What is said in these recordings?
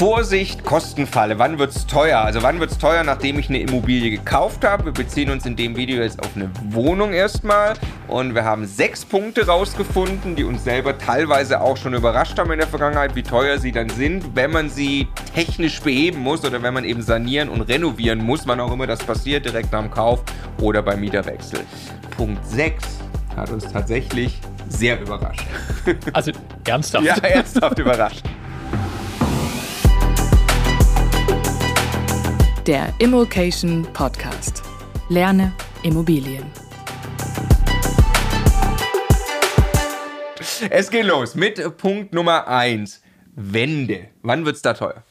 Vorsicht, Kostenfalle. Wann wird es teuer? Also wann wird es teuer, nachdem ich eine Immobilie gekauft habe? Wir beziehen uns in dem Video jetzt auf eine Wohnung erstmal und wir haben sechs Punkte rausgefunden, die uns selber teilweise auch schon überrascht haben in der Vergangenheit, wie teuer sie dann sind, wenn man sie technisch beheben muss oder wenn man eben sanieren und renovieren muss, wann auch immer das passiert, direkt nach dem Kauf oder beim Mieterwechsel. Punkt 6 hat uns tatsächlich sehr überrascht. Also ernsthaft? ja, ernsthaft überrascht. Der Immokation Podcast. Lerne Immobilien. Es geht los mit Punkt Nummer 1. Wände. Wann wird es da teuer?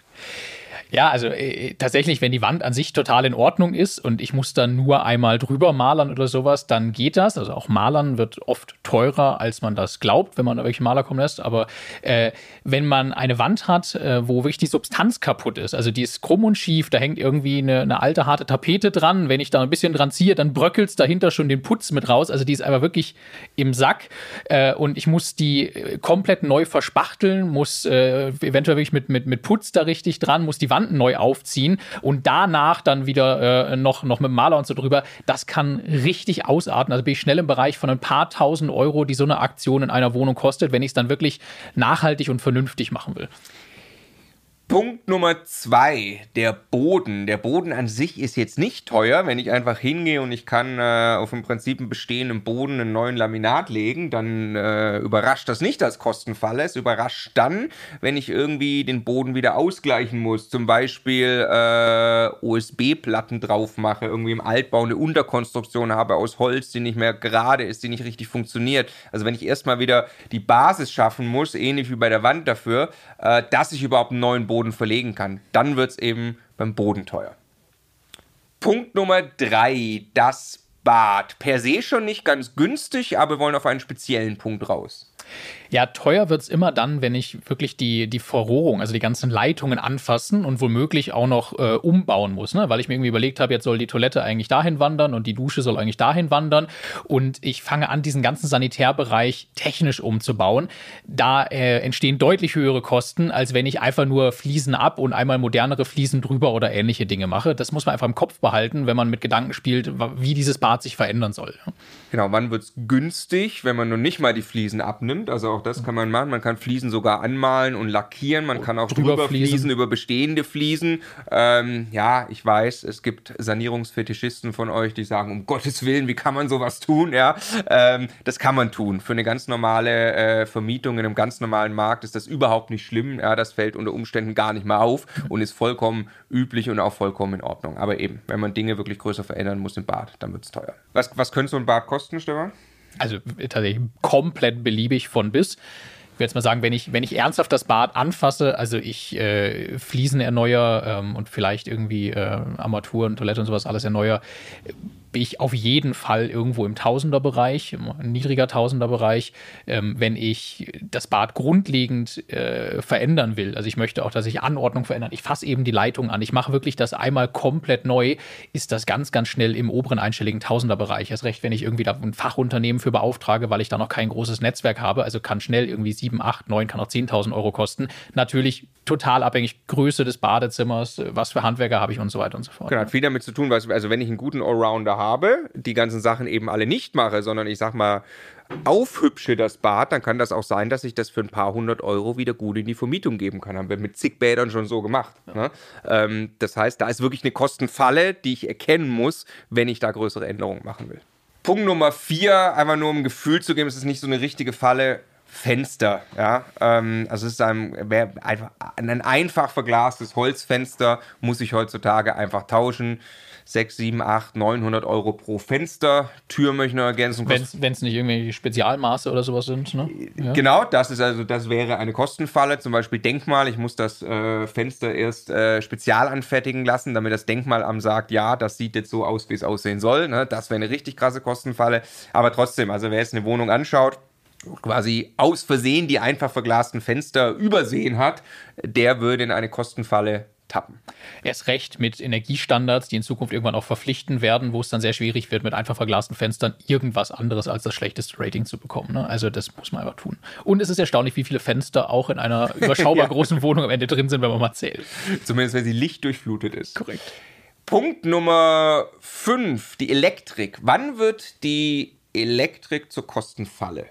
Ja, also äh, tatsächlich, wenn die Wand an sich total in Ordnung ist und ich muss dann nur einmal drüber malern oder sowas, dann geht das. Also auch malern wird oft teurer, als man das glaubt, wenn man da welche Maler kommen lässt. Aber äh, wenn man eine Wand hat, äh, wo wirklich die Substanz kaputt ist, also die ist krumm und schief, da hängt irgendwie eine, eine alte harte Tapete dran. Wenn ich da ein bisschen dran ziehe, dann bröckelt dahinter schon den Putz mit raus. Also die ist einfach wirklich im Sack äh, und ich muss die äh, komplett neu verspachteln, muss äh, eventuell wirklich mit, mit, mit Putz da richtig dran, muss die Wand Quadranten neu aufziehen und danach dann wieder äh, noch, noch mit Maler und so drüber. Das kann richtig ausarten. Also bin ich schnell im Bereich von ein paar tausend Euro, die so eine Aktion in einer Wohnung kostet, wenn ich es dann wirklich nachhaltig und vernünftig machen will. Punkt Nummer zwei, der Boden. Der Boden an sich ist jetzt nicht teuer. Wenn ich einfach hingehe und ich kann äh, auf im Prinzip einen bestehenden Boden einen neuen Laminat legen, dann äh, überrascht das nicht als Kostenfalle. Es überrascht dann, wenn ich irgendwie den Boden wieder ausgleichen muss. Zum Beispiel äh, USB-Platten drauf mache, irgendwie im Altbau eine Unterkonstruktion habe aus Holz, die nicht mehr gerade ist, die nicht richtig funktioniert. Also wenn ich erstmal wieder die Basis schaffen muss, ähnlich wie bei der Wand dafür, äh, dass ich überhaupt einen neuen Boden Boden verlegen kann. Dann wird es eben beim Boden teuer. Punkt Nummer drei, das Bad. Per se schon nicht ganz günstig, aber wir wollen auf einen speziellen Punkt raus. Ja, teuer wird es immer dann, wenn ich wirklich die, die Verrohrung, also die ganzen Leitungen anfassen und womöglich auch noch äh, umbauen muss, ne? weil ich mir irgendwie überlegt habe, jetzt soll die Toilette eigentlich dahin wandern und die Dusche soll eigentlich dahin wandern und ich fange an, diesen ganzen Sanitärbereich technisch umzubauen. Da äh, entstehen deutlich höhere Kosten, als wenn ich einfach nur Fliesen ab und einmal modernere Fliesen drüber oder ähnliche Dinge mache. Das muss man einfach im Kopf behalten, wenn man mit Gedanken spielt, wie dieses Bad sich verändern soll. Genau, wann wird es günstig, wenn man nun nicht mal die Fliesen abnimmt, also auch das kann man machen. Man kann Fliesen sogar anmalen und lackieren. Man kann auch drüber, Fliesen über bestehende Fliesen. Ähm, ja, ich weiß, es gibt Sanierungsfetischisten von euch, die sagen, um Gottes Willen, wie kann man sowas tun? Ja, ähm, das kann man tun. Für eine ganz normale äh, Vermietung in einem ganz normalen Markt ist das überhaupt nicht schlimm. Ja, das fällt unter Umständen gar nicht mal auf und ist vollkommen üblich und auch vollkommen in Ordnung. Aber eben, wenn man Dinge wirklich größer verändern muss im Bad, dann wird es teuer. Was, was könnte so ein Bad kosten, Stefan? Also tatsächlich komplett beliebig von bis. Ich würde jetzt mal sagen, wenn ich, wenn ich ernsthaft das Bad anfasse, also ich äh, Fliesen erneuere ähm, und vielleicht irgendwie äh, Armaturen, Toilette und sowas alles erneuere, bin ich auf jeden Fall irgendwo im Tausenderbereich, im niedriger Tausenderbereich, ähm, wenn ich das Bad grundlegend äh, verändern will. Also ich möchte auch, dass ich Anordnung verändern. Ich fasse eben die Leitung an. Ich mache wirklich das einmal komplett neu. Ist das ganz, ganz schnell im oberen einstelligen Tausenderbereich. Erst recht, wenn ich irgendwie da ein Fachunternehmen für beauftrage, weil ich da noch kein großes Netzwerk habe. Also kann schnell irgendwie 7, 8, 9, kann auch 10.000 Euro kosten. Natürlich total abhängig Größe des Badezimmers, was für Handwerker habe ich und so weiter und so fort. Genau, hat viel damit zu tun, also wenn ich einen guten Allrounder habe, die ganzen Sachen eben alle nicht mache, sondern ich sag mal, aufhübsche das Bad, dann kann das auch sein, dass ich das für ein paar hundert Euro wieder gut in die Vermietung geben kann. Haben wir mit zig Bädern schon so gemacht. Ja. Ne? Ähm, das heißt, da ist wirklich eine Kostenfalle, die ich erkennen muss, wenn ich da größere Änderungen machen will. Punkt Nummer vier, einfach nur um ein Gefühl zu geben, es ist nicht so eine richtige Falle. Fenster, ja, ähm, also es ist ein, einfach ein einfach verglastes Holzfenster, muss ich heutzutage einfach tauschen. 6, 7, 8, 900 Euro pro Fenster. Tür möchte ich noch ergänzen. Wenn es nicht irgendwelche Spezialmaße oder sowas sind. Ne? Ja. Genau, das ist also, das wäre eine Kostenfalle. Zum Beispiel Denkmal. Ich muss das äh, Fenster erst äh, spezial anfertigen lassen, damit das Denkmalamt sagt, ja, das sieht jetzt so aus, wie es aussehen soll. Ne? Das wäre eine richtig krasse Kostenfalle. Aber trotzdem, also wer jetzt eine Wohnung anschaut, quasi aus Versehen die einfach verglasten Fenster übersehen hat, der würde in eine Kostenfalle tappen. Erst recht mit Energiestandards, die in Zukunft irgendwann auch verpflichten werden, wo es dann sehr schwierig wird, mit einfach verglasten Fenstern irgendwas anderes als das schlechteste Rating zu bekommen. Ne? Also das muss man einfach tun. Und es ist erstaunlich, wie viele Fenster auch in einer überschaubar ja. großen Wohnung am Ende drin sind, wenn man mal zählt. Zumindest wenn sie lichtdurchflutet ist. Korrekt. Punkt Nummer 5, die Elektrik. Wann wird die Elektrik zur Kostenfalle?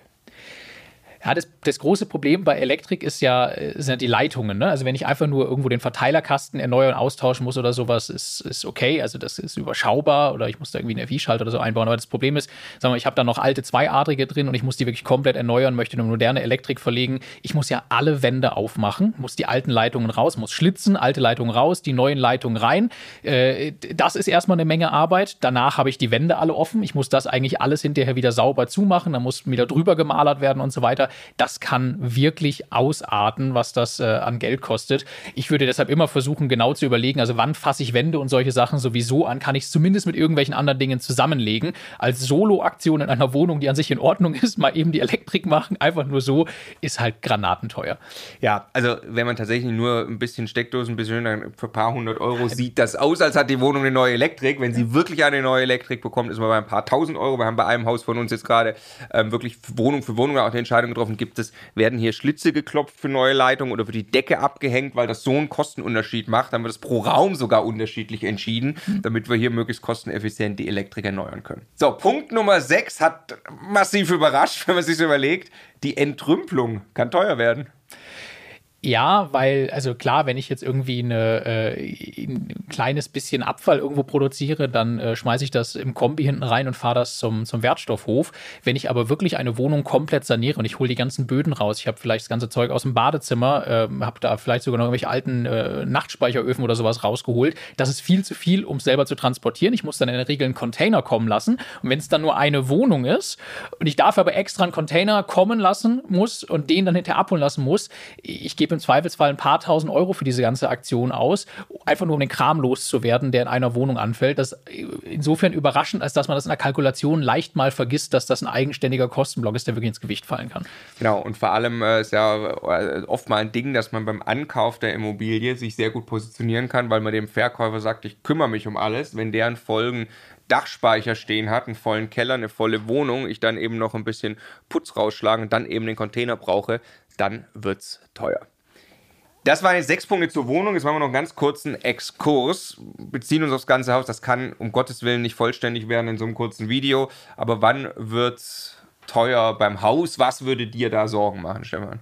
Ja, das, das große Problem bei Elektrik ist ja, äh, sind ja die Leitungen. Ne? Also wenn ich einfach nur irgendwo den Verteilerkasten erneuern, austauschen muss oder sowas, ist, ist okay. Also das ist überschaubar oder ich muss da irgendwie einen FI-Schalter oder so einbauen. Aber das Problem ist, sagen wir, ich habe da noch alte zweiadrige drin und ich muss die wirklich komplett erneuern, möchte eine moderne Elektrik verlegen. Ich muss ja alle Wände aufmachen, muss die alten Leitungen raus, muss schlitzen, alte Leitungen raus, die neuen Leitungen rein. Äh, das ist erstmal eine Menge Arbeit. Danach habe ich die Wände alle offen. Ich muss das eigentlich alles hinterher wieder sauber zumachen. Dann muss wieder drüber gemalert werden und so weiter das kann wirklich ausarten, was das äh, an Geld kostet. Ich würde deshalb immer versuchen, genau zu überlegen, also wann fasse ich Wände und solche Sachen sowieso an, kann ich es zumindest mit irgendwelchen anderen Dingen zusammenlegen. Als Solo-Aktion in einer Wohnung, die an sich in Ordnung ist, mal eben die Elektrik machen, einfach nur so, ist halt granatenteuer. Ja, also wenn man tatsächlich nur ein bisschen Steckdosen, ein bisschen für ein paar hundert Euro sieht das aus, als hat die Wohnung eine neue Elektrik. Wenn sie wirklich eine neue Elektrik bekommt, ist man bei ein paar tausend Euro. Wir haben bei einem Haus von uns jetzt gerade ähm, wirklich Wohnung für Wohnung auch die Entscheidung getroffen, gibt es, werden hier Schlitze geklopft für neue Leitungen oder wird die Decke abgehängt, weil das so einen Kostenunterschied macht. Dann wird es pro Raum sogar unterschiedlich entschieden, damit wir hier möglichst kosteneffizient die Elektrik erneuern können. So, Punkt Nummer 6 hat massiv überrascht, wenn man sich so überlegt. Die Entrümpelung kann teuer werden. Ja, weil, also klar, wenn ich jetzt irgendwie eine, äh, ein kleines bisschen Abfall irgendwo produziere, dann äh, schmeiße ich das im Kombi hinten rein und fahre das zum, zum Wertstoffhof. Wenn ich aber wirklich eine Wohnung komplett saniere und ich hole die ganzen Böden raus, ich habe vielleicht das ganze Zeug aus dem Badezimmer, äh, habe da vielleicht sogar noch irgendwelche alten äh, Nachtspeicheröfen oder sowas rausgeholt, das ist viel zu viel, um es selber zu transportieren. Ich muss dann in der Regel einen Container kommen lassen. Und wenn es dann nur eine Wohnung ist und ich dafür aber extra einen Container kommen lassen muss und den dann hinterher abholen lassen muss, ich gebe im Zweifelsfall ein paar tausend Euro für diese ganze Aktion aus, einfach nur um den Kram loszuwerden, der in einer Wohnung anfällt. Das ist insofern überraschend, als dass man das in der Kalkulation leicht mal vergisst, dass das ein eigenständiger Kostenblock ist, der wirklich ins Gewicht fallen kann. Genau, und vor allem äh, ist ja äh, oft mal ein Ding, dass man beim Ankauf der Immobilie sich sehr gut positionieren kann, weil man dem Verkäufer sagt, ich kümmere mich um alles. Wenn deren Folgen Dachspeicher stehen hat, einen vollen Keller, eine volle Wohnung, ich dann eben noch ein bisschen Putz rausschlagen und dann eben den Container brauche, dann wird es teuer. Das waren jetzt sechs Punkte zur Wohnung. Jetzt machen wir noch einen ganz kurzen Exkurs. Beziehen uns aufs ganze Haus. Das kann um Gottes Willen nicht vollständig werden in so einem kurzen Video. Aber wann wird es teuer beim Haus? Was würde dir da Sorgen machen, Stefan?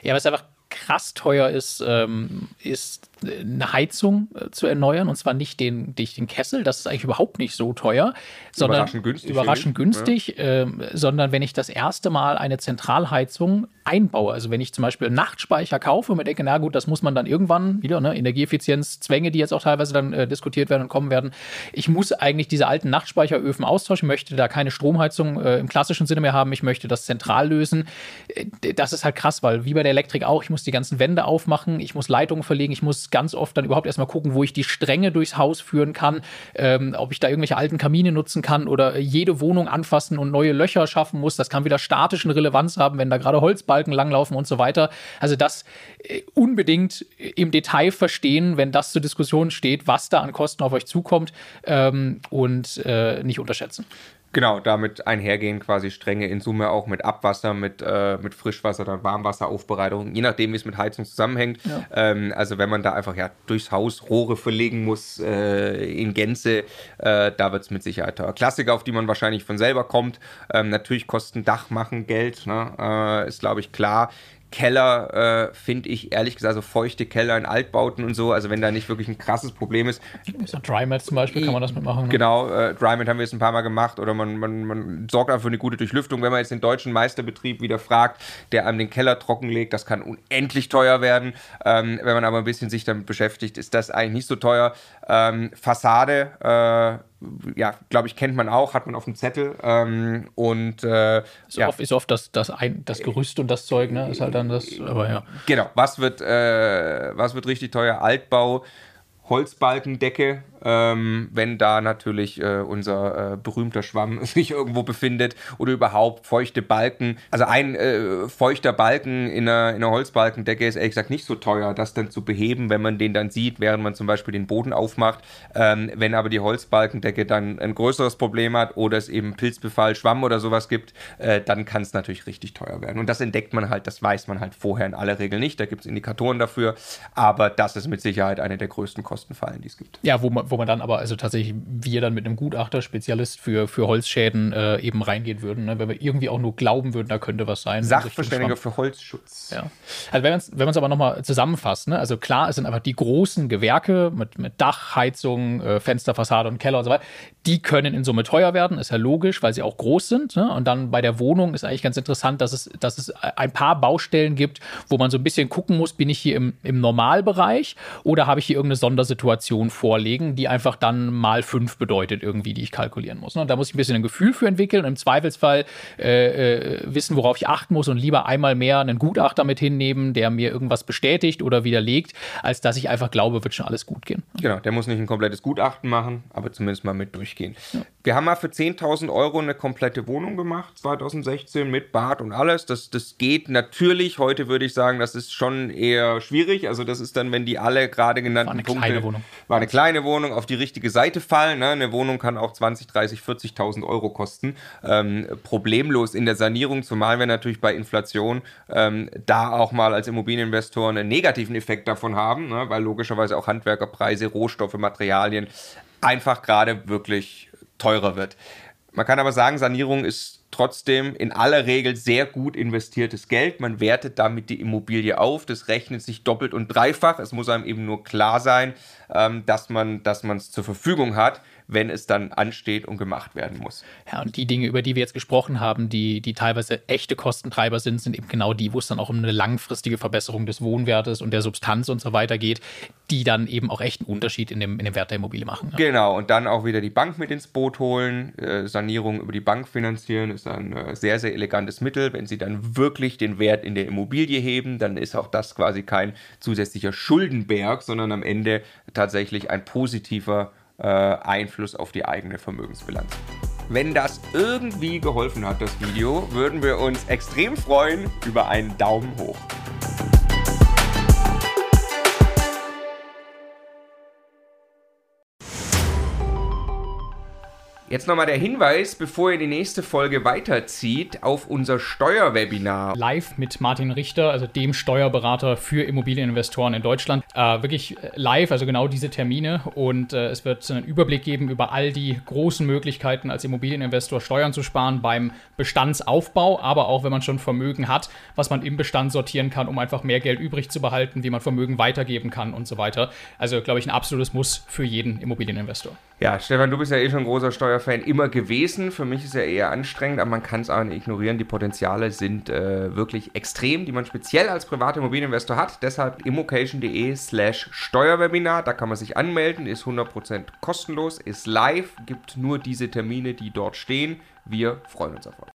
Ja, was einfach krass teuer ist, ähm, ist eine Heizung äh, zu erneuern und zwar nicht den, nicht den Kessel, das ist eigentlich überhaupt nicht so teuer, sondern überraschend günstig, überraschend günstig ja. äh, sondern wenn ich das erste Mal eine Zentralheizung einbaue, also wenn ich zum Beispiel einen Nachtspeicher kaufe und mir denke, na gut, das muss man dann irgendwann wieder, ne, Energieeffizienz, Zwänge, die jetzt auch teilweise dann äh, diskutiert werden und kommen werden, ich muss eigentlich diese alten Nachtspeicheröfen austauschen, möchte da keine Stromheizung äh, im klassischen Sinne mehr haben, ich möchte das zentral lösen. Äh, das ist halt krass, weil wie bei der Elektrik auch, ich muss die ganzen Wände aufmachen, ich muss Leitungen verlegen, ich muss ganz oft dann überhaupt erstmal gucken, wo ich die Stränge durchs Haus führen kann, ähm, ob ich da irgendwelche alten Kamine nutzen kann oder jede Wohnung anfassen und neue Löcher schaffen muss. Das kann wieder statischen Relevanz haben, wenn da gerade Holzbalken langlaufen und so weiter. Also das äh, unbedingt im Detail verstehen, wenn das zur Diskussion steht, was da an Kosten auf euch zukommt ähm, und äh, nicht unterschätzen. Genau, damit einhergehen quasi Stränge in Summe auch mit Abwasser, mit, äh, mit Frischwasser, dann Warmwasseraufbereitung, je nachdem, wie es mit Heizung zusammenhängt. Ja. Ähm, also wenn man da einfach ja durchs Haus Rohre verlegen muss äh, in Gänze, äh, da wird es mit Sicherheit teuer. Klassiker, auf die man wahrscheinlich von selber kommt. Ähm, natürlich kosten Dach machen Geld, ne? Äh, ist glaube ich klar. Keller äh, finde ich ehrlich gesagt, also feuchte Keller in Altbauten und so, also wenn da nicht wirklich ein krasses Problem ist. So Drymat zum Beispiel kann man das mitmachen. Ne? Genau, äh, Drymat haben wir jetzt ein paar Mal gemacht oder man, man, man sorgt einfach für eine gute Durchlüftung. Wenn man jetzt den deutschen Meisterbetrieb wieder fragt, der einem den Keller trockenlegt, das kann unendlich teuer werden. Ähm, wenn man aber ein bisschen sich damit beschäftigt, ist das eigentlich nicht so teuer. Ähm, Fassade, äh, ja, glaube ich, kennt man auch, hat man auf dem Zettel. Ähm, und äh, ist, ja. oft, ist oft das, das, ein, das Gerüst und das Zeug, ne? Ist halt dann das, aber ja. Genau, was wird, äh, was wird richtig teuer? Altbau, Holzbalkendecke, ähm, wenn da natürlich äh, unser äh, berühmter Schwamm sich irgendwo befindet oder überhaupt feuchte Balken. Also ein äh, feuchter Balken in einer, in einer Holzbalkendecke ist ehrlich gesagt nicht so teuer, das dann zu beheben, wenn man den dann sieht, während man zum Beispiel den Boden aufmacht. Ähm, wenn aber die Holzbalkendecke dann ein größeres Problem hat oder es eben Pilzbefall, Schwamm oder sowas gibt, äh, dann kann es natürlich richtig teuer werden. Und das entdeckt man halt, das weiß man halt vorher in aller Regel nicht. Da gibt es Indikatoren dafür, aber das ist mit Sicherheit eine der größten Kostenfallen, die es gibt. Ja, wo man, wo man dann aber, also tatsächlich wir dann mit einem Gutachter, Spezialist für, für Holzschäden äh, eben reingehen würden, ne? wenn wir irgendwie auch nur glauben würden, da könnte was sein. Sachverständiger für Holzschutz. Ja. Also wenn man es aber nochmal zusammenfasst, ne? also klar, es sind einfach die großen Gewerke mit, mit Dach, Heizung, äh, Fensterfassade und Keller und so weiter, die können in Summe teuer werden, ist ja logisch, weil sie auch groß sind. Ne? Und dann bei der Wohnung ist eigentlich ganz interessant, dass es, dass es ein paar Baustellen gibt, wo man so ein bisschen gucken muss, bin ich hier im, im Normalbereich oder habe ich hier irgendeine Sondersituation vorlegen, die einfach dann mal fünf bedeutet irgendwie, die ich kalkulieren muss. Ne? Und da muss ich ein bisschen ein Gefühl für entwickeln und im Zweifelsfall äh, äh, wissen, worauf ich achten muss und lieber einmal mehr einen Gutachter mit hinnehmen, der mir irgendwas bestätigt oder widerlegt, als dass ich einfach glaube, wird schon alles gut gehen. Genau, der muss nicht ein komplettes Gutachten machen, aber zumindest mal mit durchgehen. Ja. Wir haben mal für 10.000 Euro eine komplette Wohnung gemacht, 2016 mit Bad und alles. Das, das geht natürlich. Heute würde ich sagen, das ist schon eher schwierig. Also das ist dann, wenn die alle gerade genannten war eine Punkte... Kleine Wohnung. War eine kleine Wohnung, auf die richtige Seite fallen. Ne? Eine Wohnung kann auch 20, 30, 40.000 Euro kosten. Ähm, problemlos in der Sanierung, zumal wir natürlich bei Inflation ähm, da auch mal als Immobilieninvestoren einen negativen Effekt davon haben, ne? weil logischerweise auch Handwerkerpreise, Rohstoffe, Materialien einfach gerade wirklich teurer wird. Man kann aber sagen, Sanierung ist trotzdem in aller Regel sehr gut investiertes Geld. Man wertet damit die Immobilie auf. Das rechnet sich doppelt und dreifach. Es muss einem eben nur klar sein, ähm, dass man es zur Verfügung hat. Wenn es dann ansteht und gemacht werden muss. Ja, und die Dinge, über die wir jetzt gesprochen haben, die, die teilweise echte Kostentreiber sind, sind eben genau die, wo es dann auch um eine langfristige Verbesserung des Wohnwertes und der Substanz und so weiter geht, die dann eben auch echt einen Unterschied in dem, in dem Wert der Immobilie machen. Ja. Genau, und dann auch wieder die Bank mit ins Boot holen. Äh, Sanierung über die Bank finanzieren ist ein äh, sehr, sehr elegantes Mittel. Wenn Sie dann wirklich den Wert in der Immobilie heben, dann ist auch das quasi kein zusätzlicher Schuldenberg, sondern am Ende tatsächlich ein positiver äh, Einfluss auf die eigene Vermögensbilanz. Wenn das irgendwie geholfen hat, das Video, würden wir uns extrem freuen über einen Daumen hoch. Jetzt nochmal der Hinweis, bevor ihr die nächste Folge weiterzieht, auf unser Steuerwebinar. Live mit Martin Richter, also dem Steuerberater für Immobilieninvestoren in Deutschland. Äh, wirklich live, also genau diese Termine. Und äh, es wird einen Überblick geben über all die großen Möglichkeiten, als Immobilieninvestor Steuern zu sparen beim Bestandsaufbau, aber auch wenn man schon Vermögen hat, was man im Bestand sortieren kann, um einfach mehr Geld übrig zu behalten, wie man Vermögen weitergeben kann und so weiter. Also, glaube ich, ein absolutes Muss für jeden Immobilieninvestor. Ja, Stefan, du bist ja eh schon ein großer Steuerfan immer gewesen. Für mich ist er eher anstrengend, aber man kann es auch nicht ignorieren. Die Potenziale sind äh, wirklich extrem, die man speziell als privater Immobilieninvestor hat. Deshalb immocation.de slash Steuerwebinar. Da kann man sich anmelden, ist 100% kostenlos, ist live, gibt nur diese Termine, die dort stehen. Wir freuen uns auf euch.